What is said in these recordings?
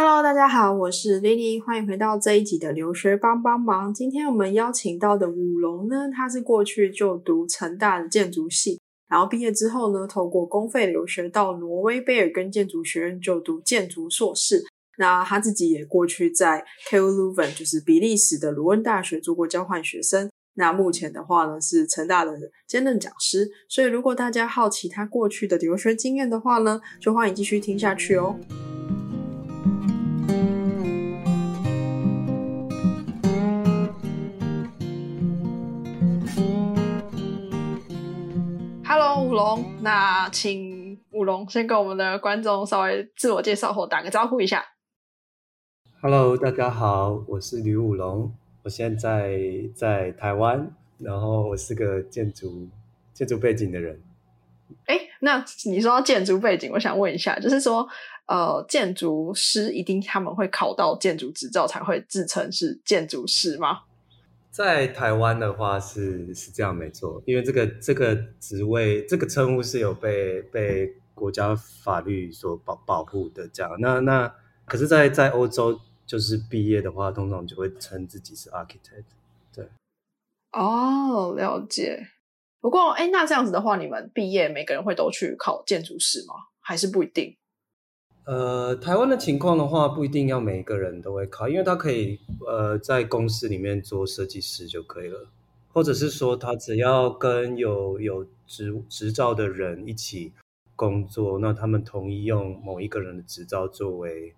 Hello，大家好，我是 Lily，欢迎回到这一集的留学帮帮忙。今天我们邀请到的武龙呢，他是过去就读成大的建筑系，然后毕业之后呢，透过公费留学到挪威贝尔根建筑学院就读建筑硕士。那他自己也过去在 KU Leuven，就是比利时的卢恩大学做过交换学生。那目前的话呢，是成大的兼任讲师。所以如果大家好奇他过去的留学经验的话呢，就欢迎继续听下去哦。龙，那请武龙先跟我们的观众稍微自我介绍或打个招呼一下。Hello，大家好，我是吕武龙，我现在在台湾，然后我是个建筑建筑背景的人。哎，那你说到建筑背景，我想问一下，就是说，呃，建筑师一定他们会考到建筑执照才会自称是建筑师吗？在台湾的话是是这样没错，因为这个这个职位这个称呼是有被被国家法律所保保护的这样。那那可是在，在欧洲就是毕业的话，通常就会称自己是 architect。对，哦，了解。不过，哎，那这样子的话，你们毕业每个人会都去考建筑师吗？还是不一定？呃，台湾的情况的话，不一定要每一个人都会考，因为他可以呃在公司里面做设计师就可以了，或者是说他只要跟有有执执照的人一起工作，那他们同意用某一个人的执照作为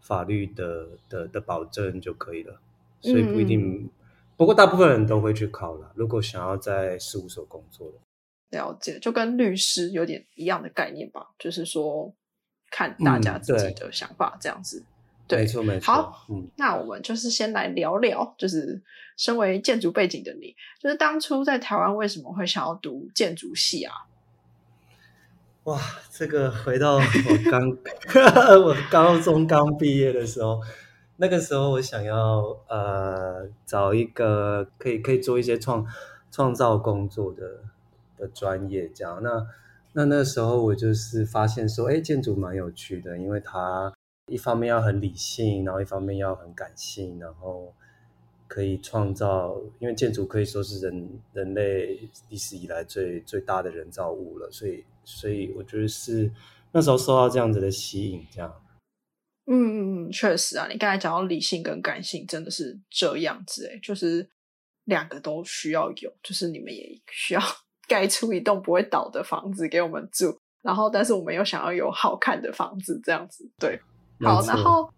法律的的的保证就可以了，所以不一定。不过大部分人都会去考了，如果想要在事务所工作的。了解，就跟律师有点一样的概念吧，就是说。看大家自己的想法，这样子，嗯、对，没错没错。好，嗯，那我们就是先来聊聊，就是身为建筑背景的你，就是当初在台湾为什么会想要读建筑系啊？哇，这个回到我刚 我高中刚毕业的时候，那个时候我想要呃找一个可以可以做一些创创造工作的的专业，这样那。那那时候我就是发现说，哎，建筑蛮有趣的，因为它一方面要很理性，然后一方面要很感性，然后可以创造，因为建筑可以说是人人类历史以来最最大的人造物了，所以所以我觉得是那时候受到这样子的吸引，这样。嗯嗯嗯，确实啊，你刚才讲到理性跟感性，真的是这样子哎，就是两个都需要有，就是你们也需要。盖出一栋不会倒的房子给我们住，然后但是我们又想要有好看的房子，这样子对。好，然后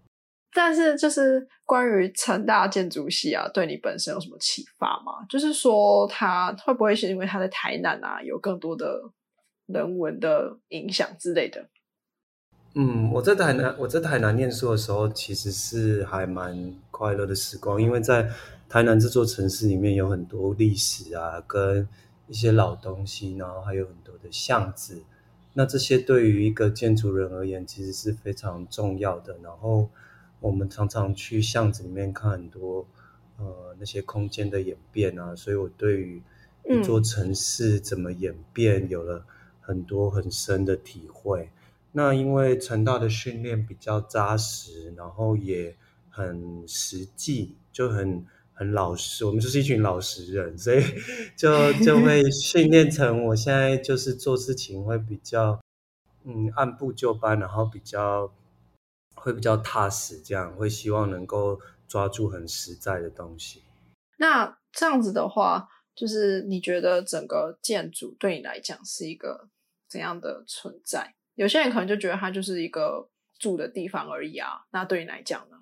但是就是关于成大建筑系啊，对你本身有什么启发吗？就是说它会不会是因为它在台南啊，有更多的人文的影响之类的？嗯，我在台南，我在台南念书的时候，其实是还蛮快乐的时光，因为在台南这座城市里面有很多历史啊，跟一些老东西，然后还有很多的巷子，那这些对于一个建筑人而言，其实是非常重要的。然后我们常常去巷子里面看很多呃那些空间的演变啊，所以我对于一座城市怎么演变有了很多很深的体会。那因为成大的训练比较扎实，然后也很实际，就很。很老实，我们就是一群老实人，所以就就会训练成我现在就是做事情会比较嗯按部就班，然后比较会比较踏实，这样会希望能够抓住很实在的东西。那这样子的话，就是你觉得整个建筑对你来讲是一个怎样的存在？有些人可能就觉得它就是一个住的地方而已啊。那对你来讲呢？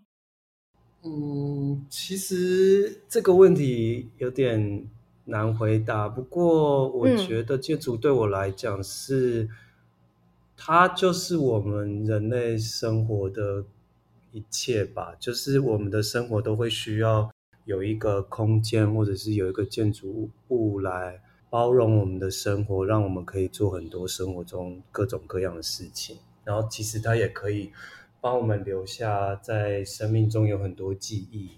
嗯，其实这个问题有点难回答。不过，我觉得建筑对我来讲是，它就是我们人类生活的一切吧。就是我们的生活都会需要有一个空间，或者是有一个建筑物来包容我们的生活，让我们可以做很多生活中各种各样的事情。然后，其实它也可以。帮我们留下在生命中有很多记忆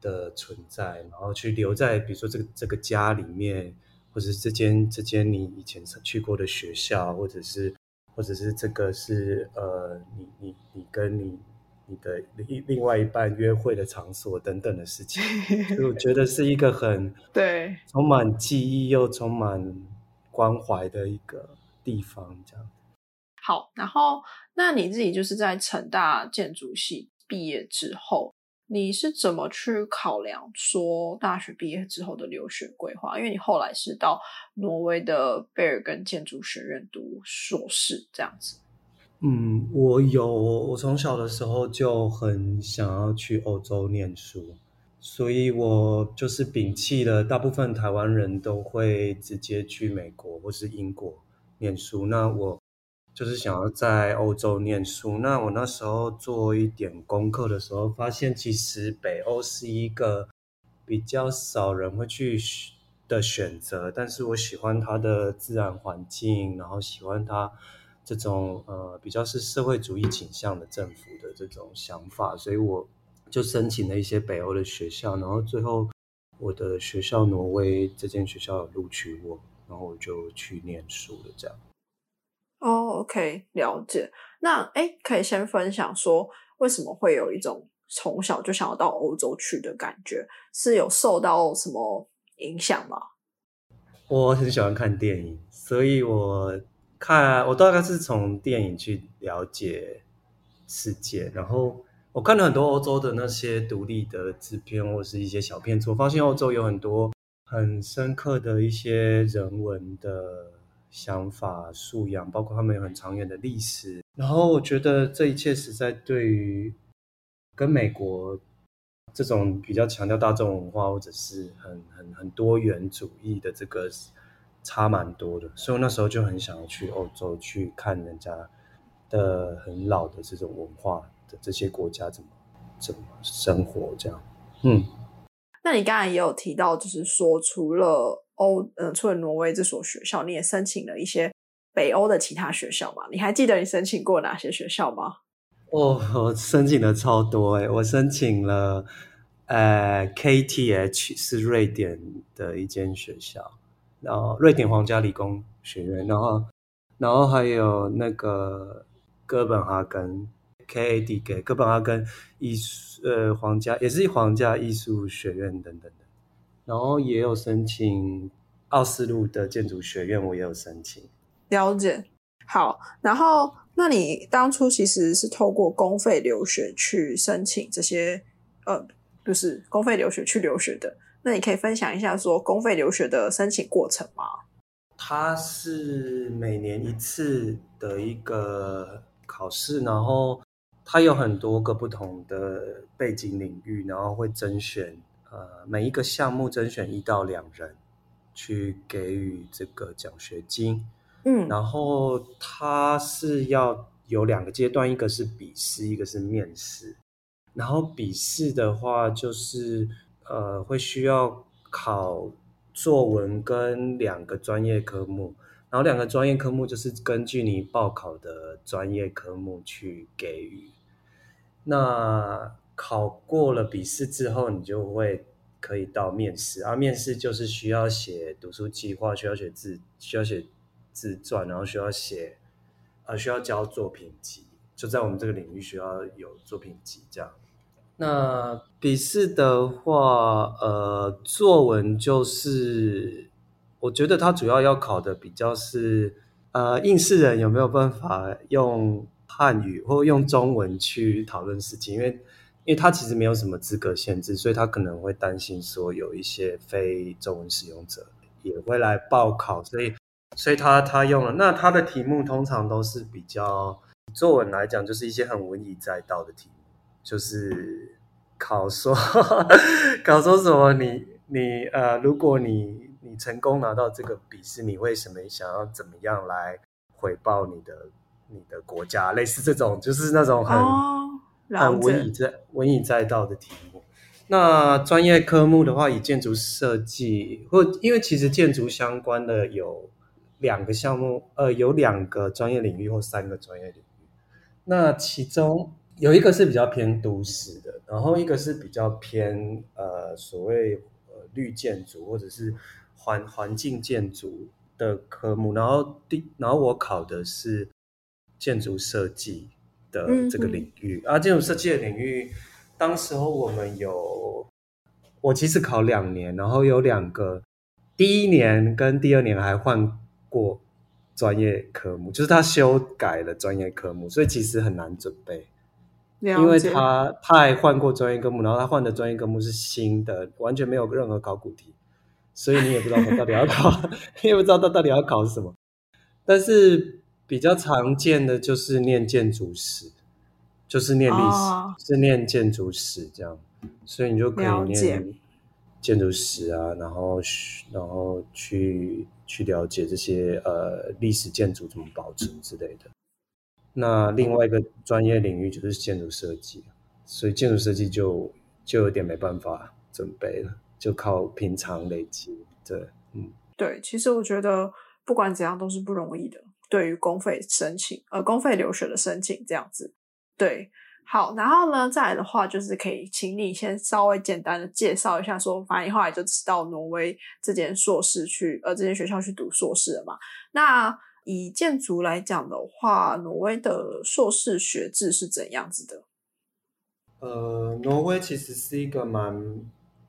的存在，然后去留在比如说这个这个家里面，或者是这间这间你以前去过的学校，或者是或者是这个是呃你你你跟你你的另另外一半约会的场所等等的事情，所以我觉得是一个很 对充满记忆又充满关怀的一个地方，这样。好，然后那你自己就是在成大建筑系毕业之后，你是怎么去考量说大学毕业之后的留学规划？因为你后来是到挪威的贝尔根建筑学院读硕士，这样子。嗯，我有，我从小的时候就很想要去欧洲念书，所以我就是摒弃了大部分台湾人都会直接去美国或是英国念书，那我。就是想要在欧洲念书。那我那时候做一点功课的时候，发现其实北欧是一个比较少人会去的选择。但是我喜欢它的自然环境，然后喜欢它这种呃比较是社会主义倾向的政府的这种想法，所以我就申请了一些北欧的学校。然后最后我的学校挪威这间学校有录取我，然后我就去念书了，这样。哦，OK，了解。那哎，可以先分享说，为什么会有一种从小就想要到欧洲去的感觉？是有受到什么影响吗？我很喜欢看电影，所以我看我大概是从电影去了解世界。然后我看了很多欧洲的那些独立的制片或是一些小片子，我发现欧洲有很多很深刻的一些人文的。想法素养，包括他们有很长远的历史。然后我觉得这一切实在对于跟美国这种比较强调大众文化或者是很很很多元主义的这个差蛮多的。所以我那时候就很想要去欧洲去看人家的很老的这种文化的这些国家怎么怎么生活这样。嗯，那你刚才也有提到，就是说除了。欧，嗯，除了挪威这所学校，你也申请了一些北欧的其他学校吗？你还记得你申请过哪些学校吗？哦，我申请的超多诶，我申请了，呃，KTH 是瑞典的一间学校，然后瑞典皇家理工学院，然后，然后还有那个哥本哈根 KAD 给哥本哈根艺术，呃，皇家也是皇家艺术学院等等的。然后也有申请奥斯陆的建筑学院，我也有申请。了解，好。然后，那你当初其实是透过公费留学去申请这些，呃，就是公费留学去留学的。那你可以分享一下说公费留学的申请过程吗？它是每年一次的一个考试，然后它有很多个不同的背景领域，然后会甄选。呃，每一个项目甄选一到两人去给予这个奖学金，嗯，然后它是要有两个阶段，一个是笔试，一个是面试。然后笔试的话，就是呃会需要考作文跟两个专业科目，然后两个专业科目就是根据你报考的专业科目去给予。那考过了笔试之后，你就会可以到面试啊。面试就是需要写读书计划，需要写自需要写自传，然后需要写啊需要交作品集。就在我们这个领域，需要有作品集这样。那笔试的话，呃，作文就是我觉得它主要要考的比较是呃应试人有没有办法用汉语或用中文去讨论事情，因为。因为他其实没有什么资格限制，所以他可能会担心说有一些非中文使用者也会来报考，所以所以他他用了那他的题目通常都是比较作文来讲，就是一些很文以载道的题目，就是考说 考说什么你你呃，如果你你成功拿到这个笔试，你为什么想要怎么样来回报你的你的国家？类似这种就是那种很。很文以载文以载道的题目。那专业科目的话，以建筑设计或因为其实建筑相关的有两个项目，呃，有两个专业领域或三个专业领域。那其中有一个是比较偏都市的，然后一个是比较偏呃所谓呃绿建筑或者是环环境建筑的科目。然后第然后我考的是建筑设计。的这个领域。啊，建筑设计的领域，当时候我们有，我其实考两年，然后有两个，第一年跟第二年还换过专业科目，就是他修改了专业科目，所以其实很难准备。因为他他还换过专业科目，然后他换的专业科目是新的，完全没有任何考古题，所以你也不知道他到底要考，你也不知道他到底要考什么。但是比较常见的就是念建筑史，就是念历史，是念建筑史这样，所以你就可以念建筑史啊，然后然后去去了解这些呃历史建筑怎么保存之类的。那另外一个专业领域就是建筑设计，所以建筑设计就就有点没办法准备了，就靠平常累积。对，嗯，对，其实我觉得不管怎样都是不容易的。对于公费申请，呃，公费留学的申请这样子，对，好，然后呢，再来的话就是可以请你先稍微简单的介绍一下，说反正后来就到挪威这间硕士去，呃，这间学校去读硕士了嘛，那。以建筑来讲的话，挪威的硕士学制是怎样子的？呃，挪威其实是一个蛮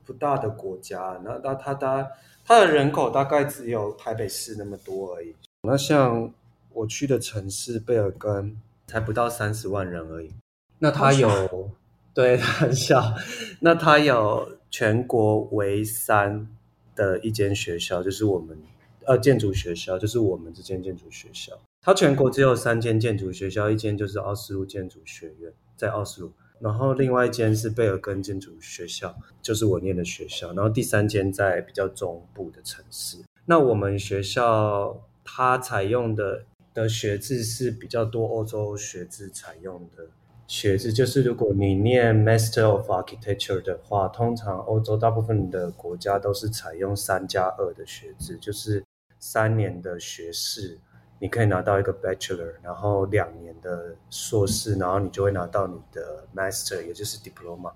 不大的国家，那那它它它的人口大概只有台北市那么多而已。那像我去的城市贝尔根，才不到三十万人而已。那它有 对很小，那它有全国唯三的一间学校，就是我们。呃，建筑学校就是我们这间建筑学校，它全国只有三间建筑学校，一间就是奥斯陆建筑学院，在奥斯陆，然后另外一间是贝尔根建筑学校，就是我念的学校，然后第三间在比较中部的城市。那我们学校它采用的的学制是比较多欧洲学制采用的学制，就是如果你念 Master of Architecture 的话，通常欧洲大部分的国家都是采用三加二的学制，就是。三年的学士，你可以拿到一个 bachelor，然后两年的硕士，然后你就会拿到你的 master，也就是 diploma。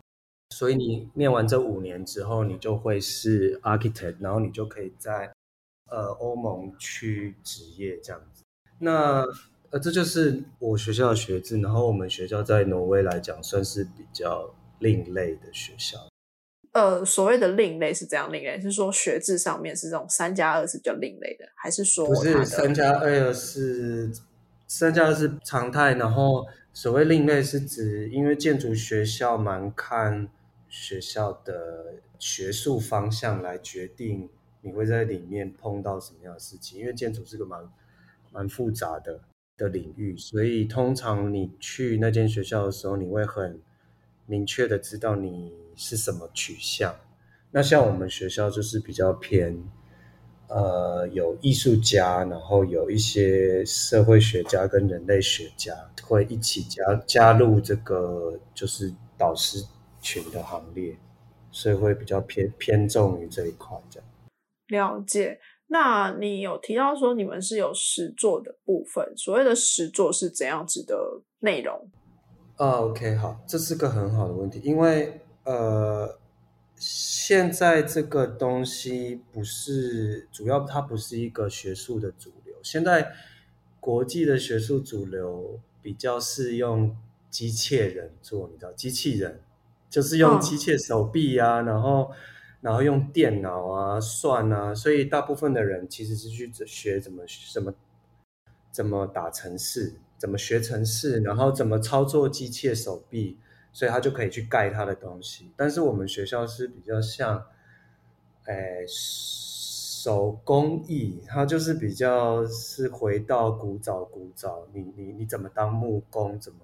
所以你念完这五年之后，你就会是 architect，然后你就可以在呃欧盟去职业这样。那呃这就是我学校的学制，然后我们学校在挪威来讲算是比较另类的学校。呃，所谓的另类是怎样另类？是说学制上面是这种三加二是比较另类的，还是说不是三加二是三加二是常态？然后所谓另类是指，因为建筑学校蛮看学校的学术方向来决定你会在里面碰到什么样的事情，因为建筑是个蛮蛮复杂的的领域，所以通常你去那间学校的时候，你会很明确的知道你。是什么取向？那像我们学校就是比较偏，呃，有艺术家，然后有一些社会学家跟人类学家会一起加加入这个就是导师群的行列，所以会比较偏偏重于这一块这样。了解。那你有提到说你们是有实作的部分，所谓的实作是怎样子的内容？啊，OK，好，这是个很好的问题，因为。呃，现在这个东西不是主要，它不是一个学术的主流。现在国际的学术主流比较是用机械人做，你知道，机器人就是用机械手臂啊，然后然后用电脑啊算啊，所以大部分的人其实是去学怎么什么怎么打程式，怎么学程式，然后怎么操作机械手臂。所以他就可以去盖他的东西，但是我们学校是比较像，诶，手工艺，它就是比较是回到古早古早，你你你怎么当木工，怎么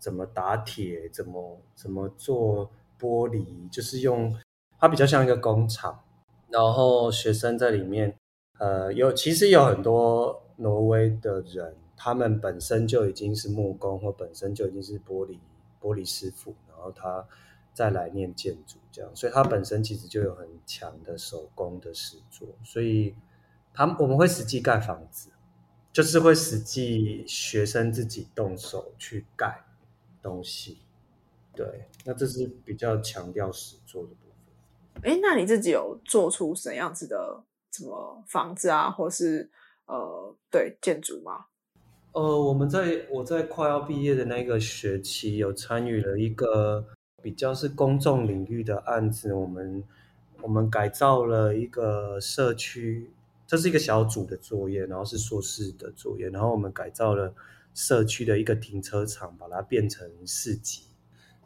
怎么打铁，怎么怎么做玻璃，就是用它比较像一个工厂，然后学生在里面，呃，有其实有很多挪威的人，他们本身就已经是木工，或本身就已经是玻璃。玻璃师傅，然后他再来念建筑，这样，所以他本身其实就有很强的手工的实作，所以他们我们会实际盖房子，就是会实际学生自己动手去盖东西，对，那这是比较强调实作的。哎，那你自己有做出什样子的什么房子啊，或是呃，对建筑吗？呃，我们在我在快要毕业的那个学期，有参与了一个比较是公众领域的案子。我们我们改造了一个社区，这是一个小组的作业，然后是硕士的作业。然后我们改造了社区的一个停车场，把它变成市集，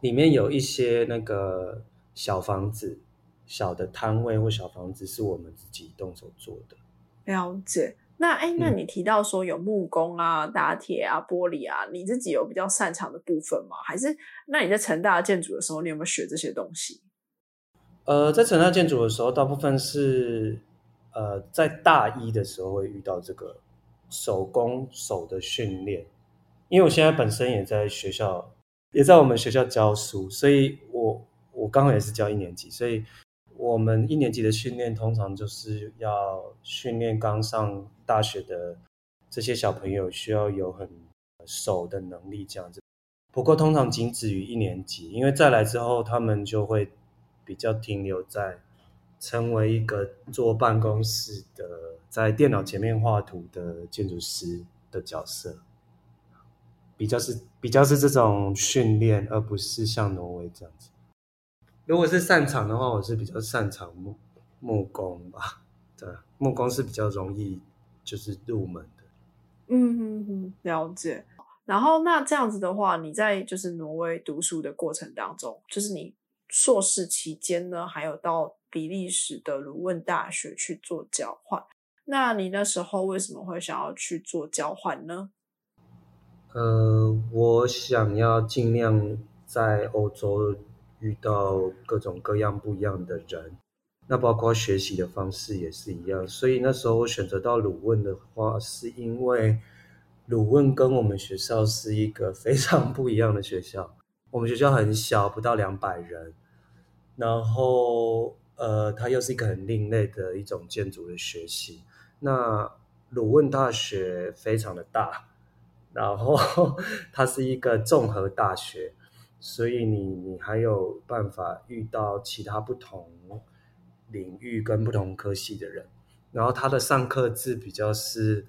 里面有一些那个小房子、小的摊位或小房子，是我们自己动手做的。了解。那哎，那你提到说有木工啊、打铁啊、玻璃啊，你自己有比较擅长的部分吗？还是那你在成大建筑的时候，你有没有学这些东西？呃，在成大建筑的时候，大部分是呃在大一的时候会遇到这个手工手的训练，因为我现在本身也在学校，也在我们学校教书，所以我我刚好也是教一年级，所以。我们一年级的训练通常就是要训练刚上大学的这些小朋友，需要有很手的能力这样子。不过通常仅止于一年级，因为再来之后，他们就会比较停留在成为一个坐办公室的，在电脑前面画图的建筑师的角色，比较是比较是这种训练，而不是像挪威这样子。如果是擅长的话，我是比较擅长木木工吧。对，木工是比较容易就是入门的。嗯嗯嗯，了解。然后那这样子的话，你在就是挪威读书的过程当中，就是你硕士期间呢，还有到比利时的鲁汶大学去做交换。那你那时候为什么会想要去做交换呢？呃，我想要尽量在欧洲。遇到各种各样不一样的人，那包括学习的方式也是一样。所以那时候我选择到鲁汶的话，是因为鲁汶跟我们学校是一个非常不一样的学校。我们学校很小，不到两百人，然后呃，它又是一个很另类的一种建筑的学习。那鲁汶大学非常的大，然后 它是一个综合大学。所以你你还有办法遇到其他不同领域跟不同科系的人，然后他的上课制比较是，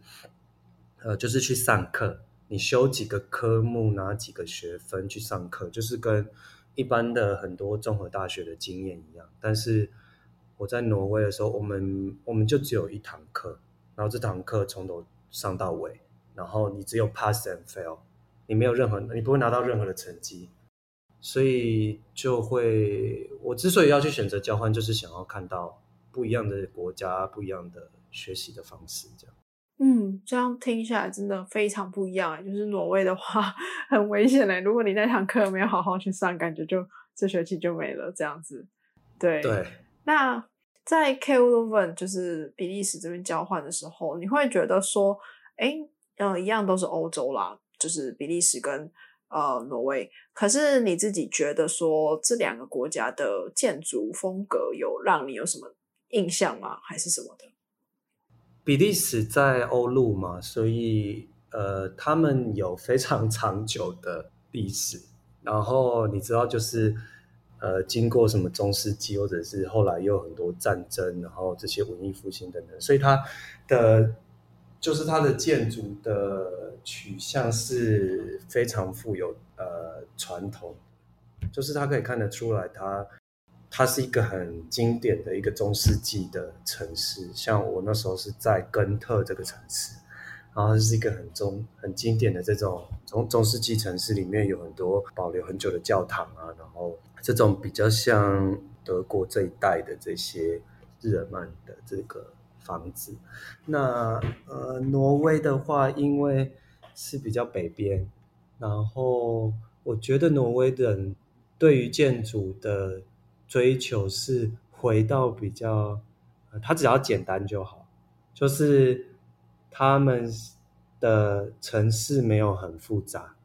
呃，就是去上课，你修几个科目拿几个学分去上课，就是跟一般的很多综合大学的经验一样。但是我在挪威的时候，我们我们就只有一堂课，然后这堂课从头上到尾，然后你只有 pass and fail，你没有任何，你不会拿到任何的成绩。所以就会，我之所以要去选择交换，就是想要看到不一样的国家、不一样的学习的方式，这样。嗯，这样听起来真的非常不一样。就是挪威的话 很危险嘞，如果你那堂课没有好好去上，感觉就这学期就没了这样子。对对。那在 k l v e n 就是比利时这边交换的时候，你会觉得说，哎，嗯，一样都是欧洲啦，就是比利时跟。呃，挪威。可是你自己觉得说这两个国家的建筑风格有让你有什么印象吗？还是什么的？比利时在欧陆嘛，所以呃，他们有非常长久的历史。然后你知道，就是呃，经过什么中世纪，或者是后来又有很多战争，然后这些文艺复兴等等，所以它的。就是它的建筑的取向是非常富有呃传统，就是它可以看得出来，它它是一个很经典的一个中世纪的城市。像我那时候是在根特这个城市，然后是一个很中很经典的这种中中世纪城市，里面有很多保留很久的教堂啊，然后这种比较像德国这一带的这些日耳曼的这个。房子，那呃，挪威的话，因为是比较北边，然后我觉得挪威人对于建筑的追求是回到比较，他只要简单就好，就是他们的城市没有很复杂，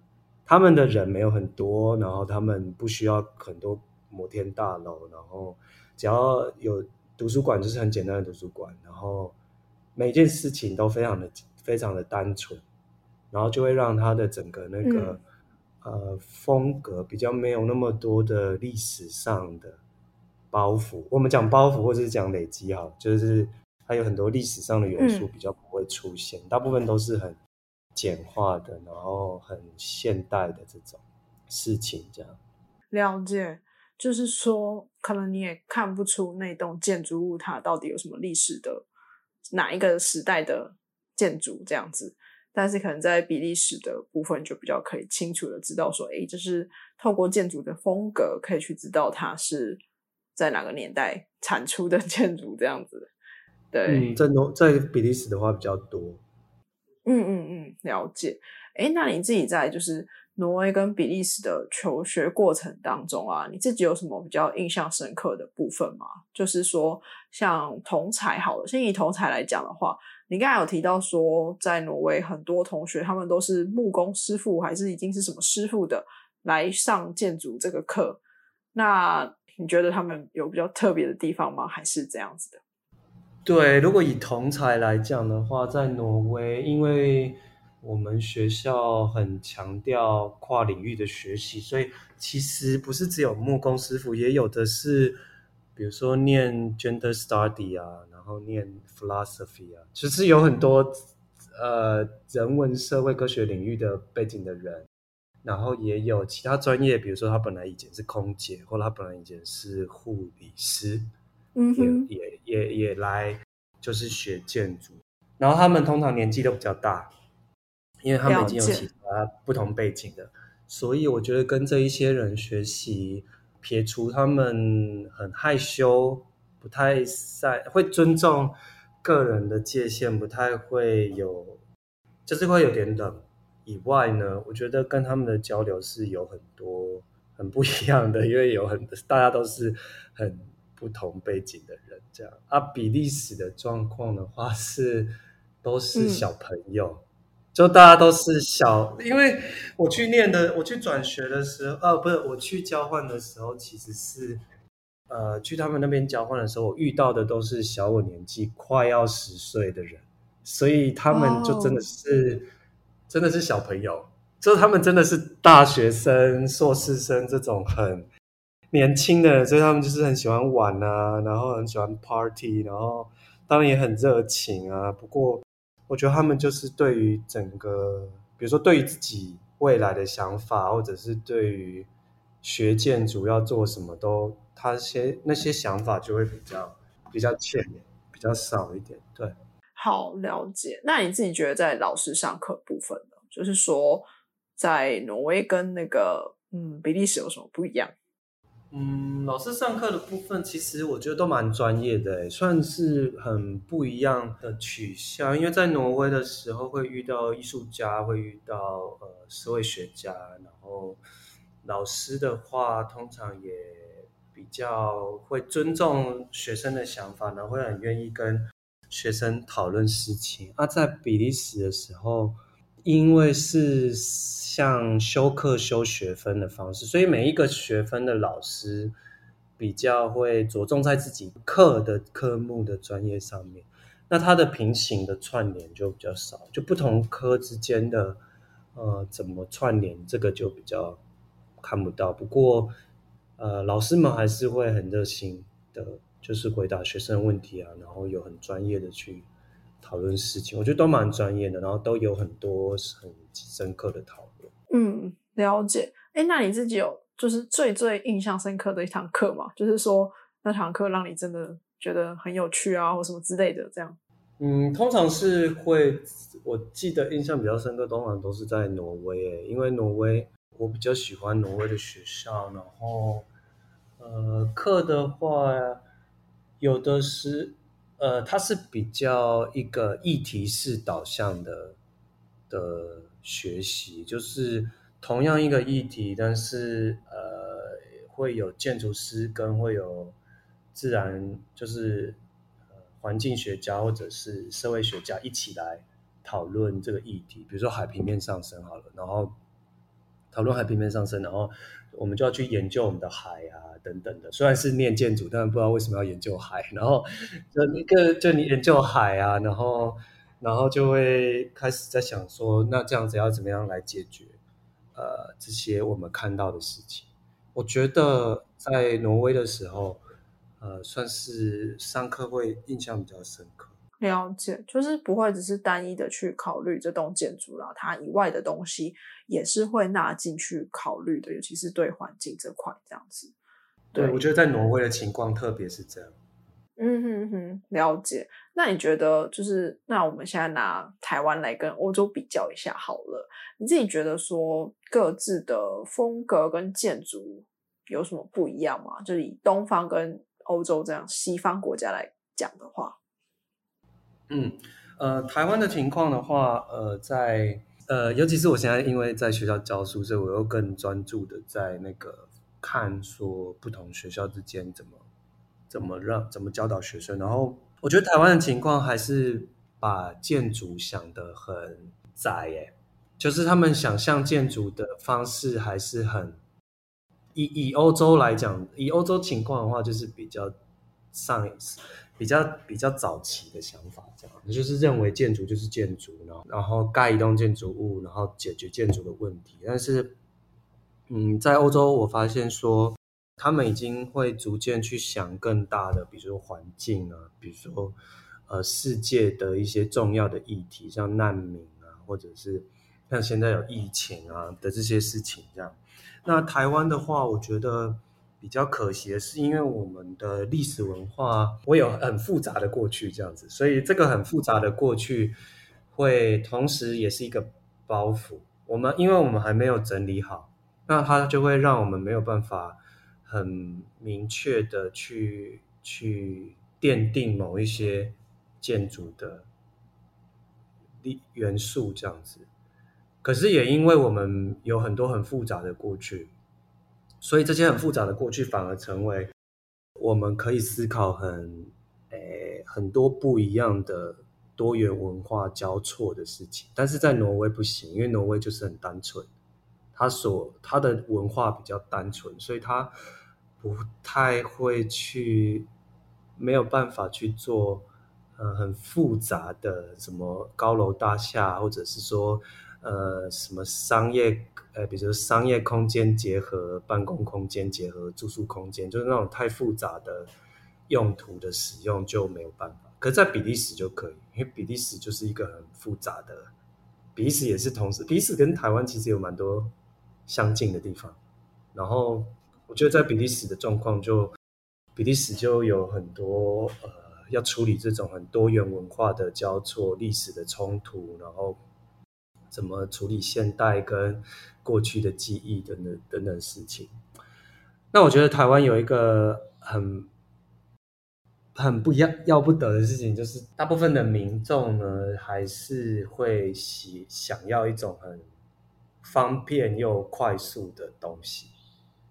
他们的人没有很多，然后他们不需要很多摩天大楼，然后只要有。图书馆就是很简单的图书馆，然后每件事情都非常的非常的单纯，然后就会让它的整个那个呃风格比较没有那么多的历史上的包袱。我们讲包袱或者是讲累积哈，就是它有很多历史上的元素比较不会出现，大部分都是很简化的，然后很现代的这种事情，这样了解。就是说，可能你也看不出那栋建筑物它到底有什么历史的哪一个时代的建筑这样子，但是可能在比利时的部分就比较可以清楚的知道说，哎，就是透过建筑的风格可以去知道它是在哪个年代产出的建筑这样子。对，在挪在比利时的话比较多。嗯嗯嗯，了解。哎，那你自己在就是。挪威跟比利时的求学过程当中啊，你自己有什么比较印象深刻的部分吗？就是说，像同才好了，先以同才来讲的话，你刚才有提到说，在挪威很多同学他们都是木工师傅，还是已经是什么师傅的来上建筑这个课。那你觉得他们有比较特别的地方吗？还是这样子的？对，如果以同才来讲的话，在挪威，因为我们学校很强调跨领域的学习，所以其实不是只有木工师傅，也有的是，比如说念 gender study 啊，然后念 philosophy 啊，其实有很多呃人文社会科学领域的背景的人，然后也有其他专业，比如说他本来以前是空姐，或者他本来以前是护理师，嗯哼，也也也也来就是学建筑，然后他们通常年纪都比较大。因为他们已经有其他不同背景的，所以我觉得跟这一些人学习，撇除他们很害羞、不太在会尊重个人的界限、不太会有，就是会有点冷以外呢，我觉得跟他们的交流是有很多很不一样的，因为有很大家都是很不同背景的人，这样啊。比利时的状况的话是都是小朋友。就大家都是小，因为我去念的，我去转学的时候，呃，不是我去交换的时候，其实是，呃，去他们那边交换的时候，我遇到的都是小我年纪快要十岁的人，所以他们就真的是，真的是小朋友，就他们真的是大学生、硕士生这种很年轻的，所以他们就是很喜欢玩啊，然后很喜欢 party，然后当然也很热情啊，不过。我觉得他们就是对于整个，比如说对于自己未来的想法，或者是对于学建筑要做什么，都他些那些想法就会比较比较浅，比较少一点。对，好了解。那你自己觉得在老师上课部分呢？就是说，在挪威跟那个嗯比利时有什么不一样？嗯，老师上课的部分，其实我觉得都蛮专业的，算是很不一样的取向。因为在挪威的时候，会遇到艺术家，会遇到呃社会学家，然后老师的话，通常也比较会尊重学生的想法，然后会很愿意跟学生讨论事情。啊，在比利时的时候。因为是像修课修学分的方式，所以每一个学分的老师比较会着重在自己课的科目的专业上面，那他的平行的串联就比较少，就不同科之间的呃怎么串联，这个就比较看不到。不过呃，老师们还是会很热心的，就是回答学生问题啊，然后有很专业的去。讨论事情，我觉得都蛮专业的，然后都有很多很深刻的讨论。嗯，了解。哎，那你自己有就是最最印象深刻的一堂课吗？就是说那堂课让你真的觉得很有趣啊，或什么之类的这样？嗯，通常是会，我记得印象比较深刻，通常都是在挪威，因为挪威我比较喜欢挪威的学校，然后呃，课的话有的是。呃，它是比较一个议题式导向的的学习，就是同样一个议题，但是呃，会有建筑师跟会有自然，就是呃环境学家或者是社会学家一起来讨论这个议题。比如说海平面上升好了，然后讨论海平面上升，然后我们就要去研究我们的海啊。等等的，虽然是念建筑，但不知道为什么要研究海。然后 就一个，就你研究海啊，然后然后就会开始在想说，那这样子要怎么样来解决呃这些我们看到的事情？我觉得在挪威的时候，呃，算是上课会印象比较深刻。了解，就是不会只是单一的去考虑这栋建筑啦，它以外的东西也是会纳进去考虑的，尤其是对环境这块这样子。对，我觉得在挪威的情况特别是这样。嗯哼哼，了解。那你觉得就是，那我们现在拿台湾来跟欧洲比较一下好了。你自己觉得说各自的风格跟建筑有什么不一样吗？就是以东方跟欧洲这样西方国家来讲的话。嗯，呃，台湾的情况的话，呃，在呃，尤其是我现在因为在学校教书，所以我又更专注的在那个看说不同学校之间怎么怎么让怎么教导学生。然后我觉得台湾的情况还是把建筑想得很窄，耶，就是他们想象建筑的方式还是很以以欧洲来讲，以欧洲情况的话，就是比较上一次。比较比较早期的想法，这样就是认为建筑就是建筑，然后然后盖一栋建筑物，然后解决建筑的问题。但是，嗯，在欧洲我发现说，他们已经会逐渐去想更大的，比如说环境啊，比如说呃世界的一些重要的议题，像难民啊，或者是像现在有疫情啊的这些事情这样。那台湾的话，我觉得。比较可惜的是，因为我们的历史文化，我有很复杂的过去，这样子，所以这个很复杂的过去，会同时也是一个包袱。我们因为我们还没有整理好，那它就会让我们没有办法很明确的去去奠定某一些建筑的力元素，这样子。可是也因为我们有很多很复杂的过去。所以这些很复杂的过去，反而成为我们可以思考很诶很多不一样的多元文化交错的事情。但是在挪威不行，因为挪威就是很单纯，它所它的文化比较单纯，所以它不太会去没有办法去做呃很复杂的什么高楼大厦，或者是说呃什么商业。呃，比如商业空间结合办公空间结合住宿空间，就是那种太复杂的用途的使用就没有办法。可在比利时就可以，因为比利时就是一个很复杂的，比利时也是同时，比利时跟台湾其实有蛮多相近的地方。然后我觉得在比利时的状况，就比利时就有很多呃要处理这种很多元文化的交错、历史的冲突，然后。怎么处理现代跟过去的记忆等等等等事情？那我觉得台湾有一个很很不一样、要不得的事情，就是大部分的民众呢，还是会喜想要一种很方便又快速的东西，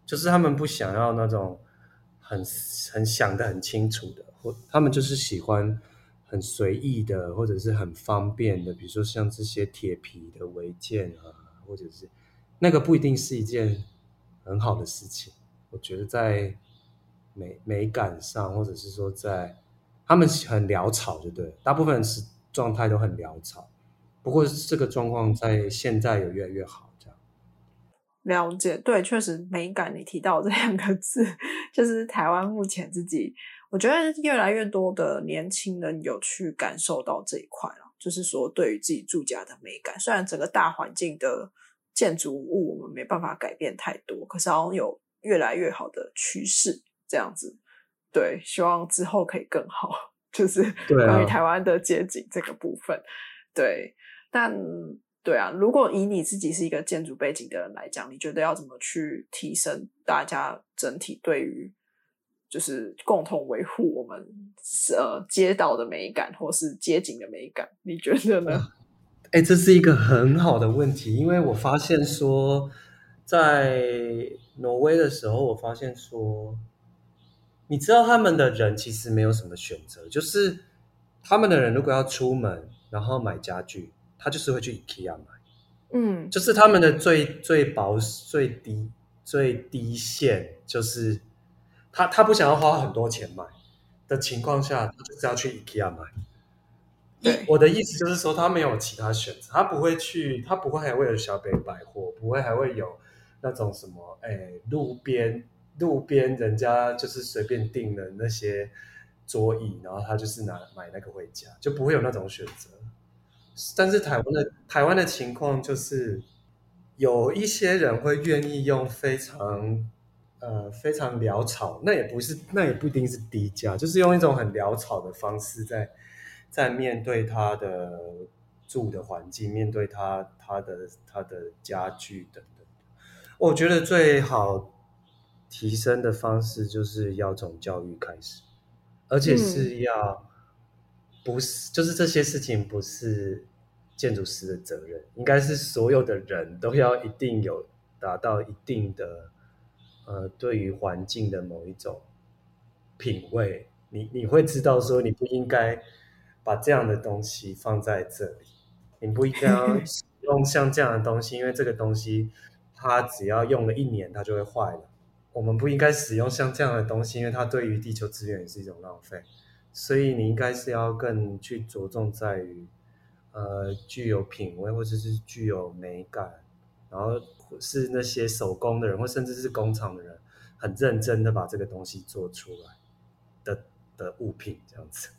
就是他们不想要那种很很想的很清楚的，或他们就是喜欢。很随意的，或者是很方便的，比如说像这些铁皮的违建啊，或者是那个不一定是一件很好的事情。我觉得在美美感上，或者是说在他们很潦草，就对，大部分是状态都很潦草。不过这个状况在现在有越来越好，这样了解对，确实美感。你提到这两个字，就是台湾目前自己。我觉得越来越多的年轻人有去感受到这一块了，就是说对于自己住家的美感。虽然整个大环境的建筑物我们没办法改变太多，可是好像有越来越好的趋势这样子。对，希望之后可以更好，就是关于台湾的街景这个部分。对，但对啊，如果以你自己是一个建筑背景的人来讲，你觉得要怎么去提升大家整体对于？就是共同维护我们呃街道的美感，或是街景的美感，你觉得呢？哎，这是一个很好的问题，因为我发现说，在挪威的时候，我发现说，你知道他们的人其实没有什么选择，就是他们的人如果要出门，然后买家具，他就是会去 IKEA 买，嗯，就是他们的最最薄、最低、最低限就是。他他不想要花很多钱买的情况下，他就是要去 IKEA 买。对，我的意思就是说，他没有其他选择，他不会去，他不会还会有小北百货，不会还会有那种什么，哎，路边路边人家就是随便订的那些桌椅，然后他就是拿买那个回家，就不会有那种选择。但是台湾的台湾的情况就是，有一些人会愿意用非常呃非常潦草，那也不是那也不一定是低价，就是用一种很潦草的方式在在面对他的住的环境，面对他他的他的家具等等。我觉得最好提升的方式就是要从教育开始，而且是要、不是就是这些事情不是建筑师的责任，应该是所有的人都要一定有达到一定的呃对于环境的某一种品味，你你会知道说你不应该把这样的东西放在这里，你不应该要使 用像这样的东西，因为这个东西它只要用了一年它就会坏了。我们不应该使用像这样的东西，因为它对于地球资源也是一种浪费。所以你应该是要更去着重在于，呃，具有品味或者是具有美感，然后是那些手工的人或甚至是工厂的人，很认真的把这个东西做出来的的物品这样子。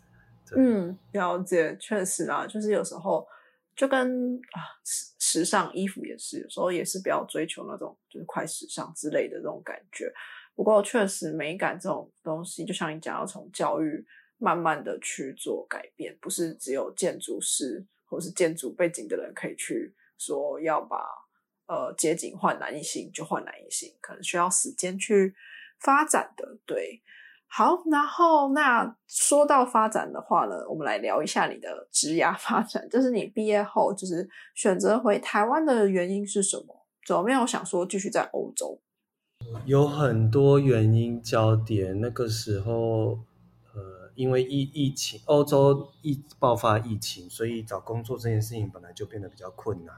对嗯，了解，确实啦，就是有时候就跟啊时时尚衣服也是，有时候也是比较追求那种就是快时尚之类的这种感觉。不过确实美感这种东西，就像你讲，要从教育慢慢的去做改变，不是只有建筑师或是建筑背景的人可以去说要把呃街景焕然一新就焕然一新，可能需要时间去发展的。对，好，然后那说到发展的话呢，我们来聊一下你的职涯发展，就是你毕业后就是选择回台湾的原因是什么？怎么没有想说继续在欧洲？有很多原因焦点，那个时候，呃，因为疫疫情，欧洲疫爆发疫情，所以找工作这件事情本来就变得比较困难。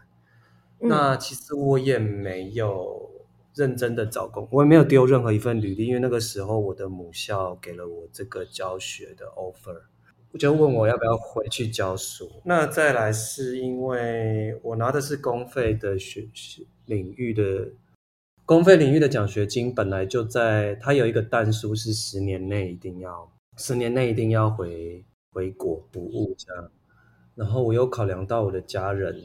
嗯那其实我也没有认真的找工，我也没有丢任何一份履历，因为那个时候我的母校给了我这个教学的 offer，就问我要不要回去教书。那再来是因为我拿的是公费的学学领域的公费领域的奖学金，本来就在它有一个弹书是十年内一定要十年内一定要回回国服务这样。然后我又考量到我的家人，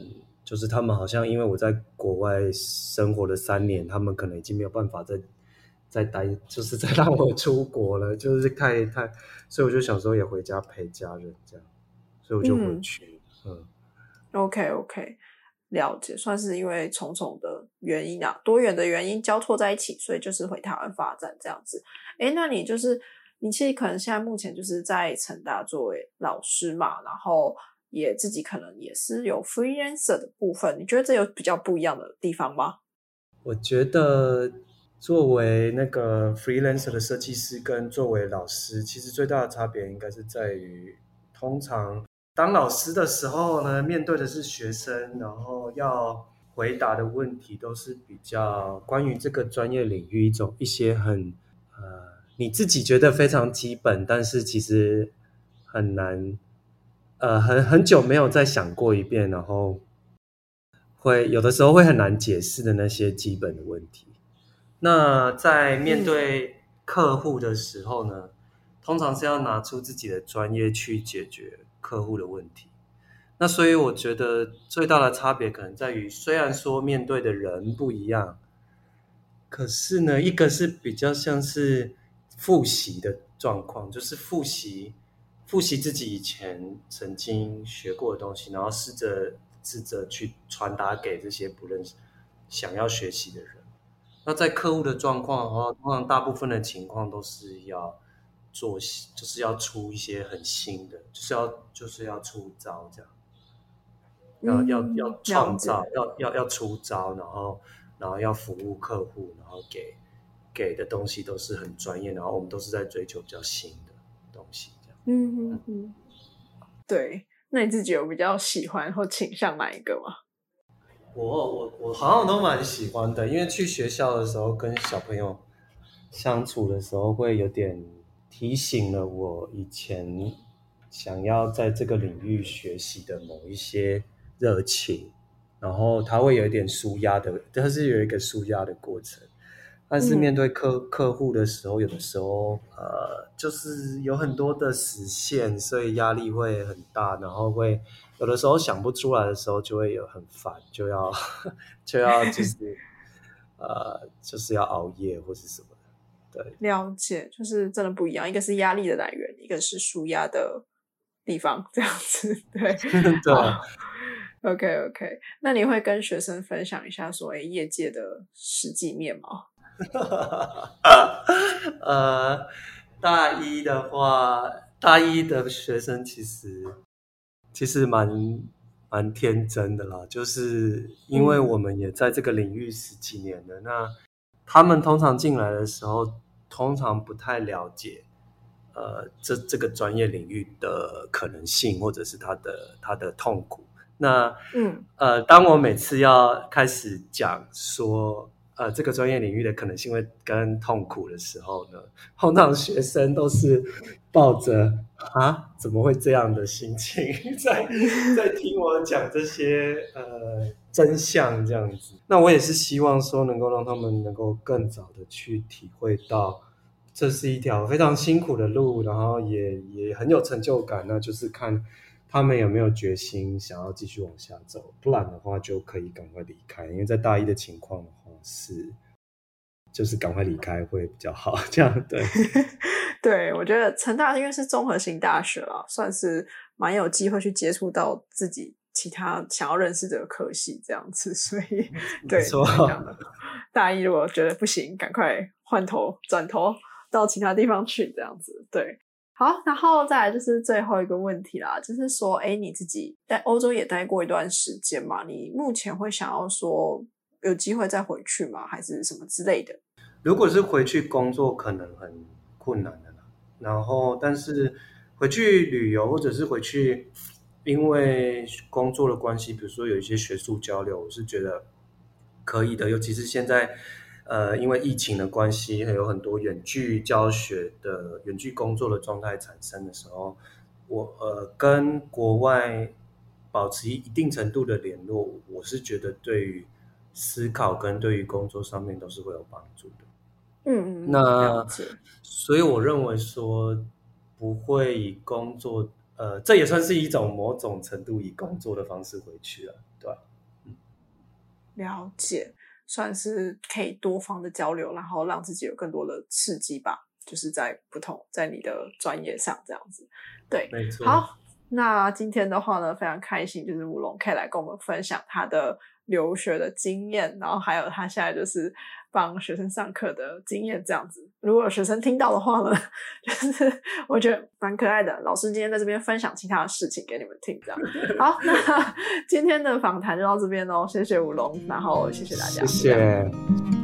就是他们好像因为我在国外生活了三年，他们可能已经没有办法再再待，就是再让我出国了，就是太太，所以我就想说也回家陪家人这样，所以我就回嗯去，嗯 OK OK，了解，算是因为重重的原因啊，多元的原因交错在一起，所以就是回台湾发展这样子。哎，那你就是你其实可能现在目前就是在成大作为老师嘛，然后也自己可能也是有 freelancer 的部分，你觉得这有比较不一样的地方吗？我觉得作为那个 freelancer 的设计师跟作为老师，其实最大的差别应该是在于，通常当老师的时候呢，面对的是学生，然后要回答的问题都是比较关于这个专业领域一种一些很呃你自己觉得非常基本，但是其实很难呃很很久没有再想过一遍，然后会有的时候会很难解释的那些基本的问题。那在面对客户的时候呢，通常是要拿出自己的专业去解决客户的问题。那所以我觉得最大的差别可能在于，虽然说面对的人不一样，可是呢，一个是比较像是复习的状况，就是复习复习自己以前曾经学过的东西，然后试着试着去传达给这些不认识、想要学习的人。那在客户的状况的话，通常大部分的情况都是要做，就是要出一些很新的，就是要就是要出招这样，要要嗯要创造，要要要出招，然后然后要服务客户，然后给给的东西都是很专业，然后我们都是在追求比较新的东西。嗯嗯嗯，对。那你自己有比较喜欢或倾向哪一个吗？我我我好像都蛮喜欢的，因为去学校的时候跟小朋友相处的时候，会有点提醒了我以前想要在这个领域学习的某一些热情，然后他会有一点舒压的，它是有一个舒压的过程，但是面对客客户的时候，有的时候呃，就是有很多的实现，所以压力会很大，然后会有的时候想不出来的时候，就会有很烦，就要 就要就是 呃，就是要熬夜或是什么的。对，了解，就是真的不一样，一个是压力的来源，一个是舒压的地方，这样子。对 对。OK OK，那你会跟学生分享一下所谓业界的实际面吗？呃，大一的话，大一的学生其实其实蛮蛮天真的啦，就是因为我们也在这个领域十几年了，那他们通常进来的时候，通常不太了解，呃，这这个专业领域的可能性，或者是他的他的痛苦。那嗯呃，当我每次要开始讲说。呃，这个专业领域的可能性会跟痛苦的时候呢，通常学生都是抱着啊怎么会这样的心情，在在听我讲这些呃真相这样子。那我也是希望说，能够让他们能够更早的去体会到，这是一条非常辛苦的路，然后也也很有成就感。那就是看他们有没有决心想要继续往下走，不然的话就可以赶快离开。因为在大一的情况。是，就是赶快离开会比较好，这样对。对，我觉得成大因为是综合型大学了，算是蛮有机会去接触到自己其他想要认识的科系这样子，所以 对，大一如果觉得不行，赶快换头转头到其他地方去这样子。对，好，然后再来就是最后一个问题啦，就是说，哎，你自己在欧洲也待过一段时间嘛，你目前会想要说？有机会再回去吗？还是什么之类的？如果是回去工作，可能很困难的啦。然后，但是回去旅游，或者是回去，因为工作的关系，比如说有一些学术交流，我是觉得可以的。尤其是现在，呃，因为疫情的关系，还有很多远距教学的远距工作的状态产生的时候，我呃跟国外保持一定程度的联络，我是觉得对于。思考跟对于工作上面都是会有帮助的，嗯嗯，那所以我认为说不会以工作，呃，这也算是一种某种程度以工作的方式回去了，对吧？嗯，了解，算是可以多方的交流，然后让自己有更多的刺激吧，就是在不同在你的专业上这样子，对，没错。好，那今天的话呢，非常开心，就是吴龙可以来跟我们分享他的。留学的经验，然后还有他现在就是帮学生上课的经验，这样子。如果学生听到的话呢，就是 我觉得蛮可爱的。老师今天在这边分享其他的事情给你们听，这样。好，那 今天的访谈就到这边喽，谢谢五龙，然后谢谢大家，谢谢。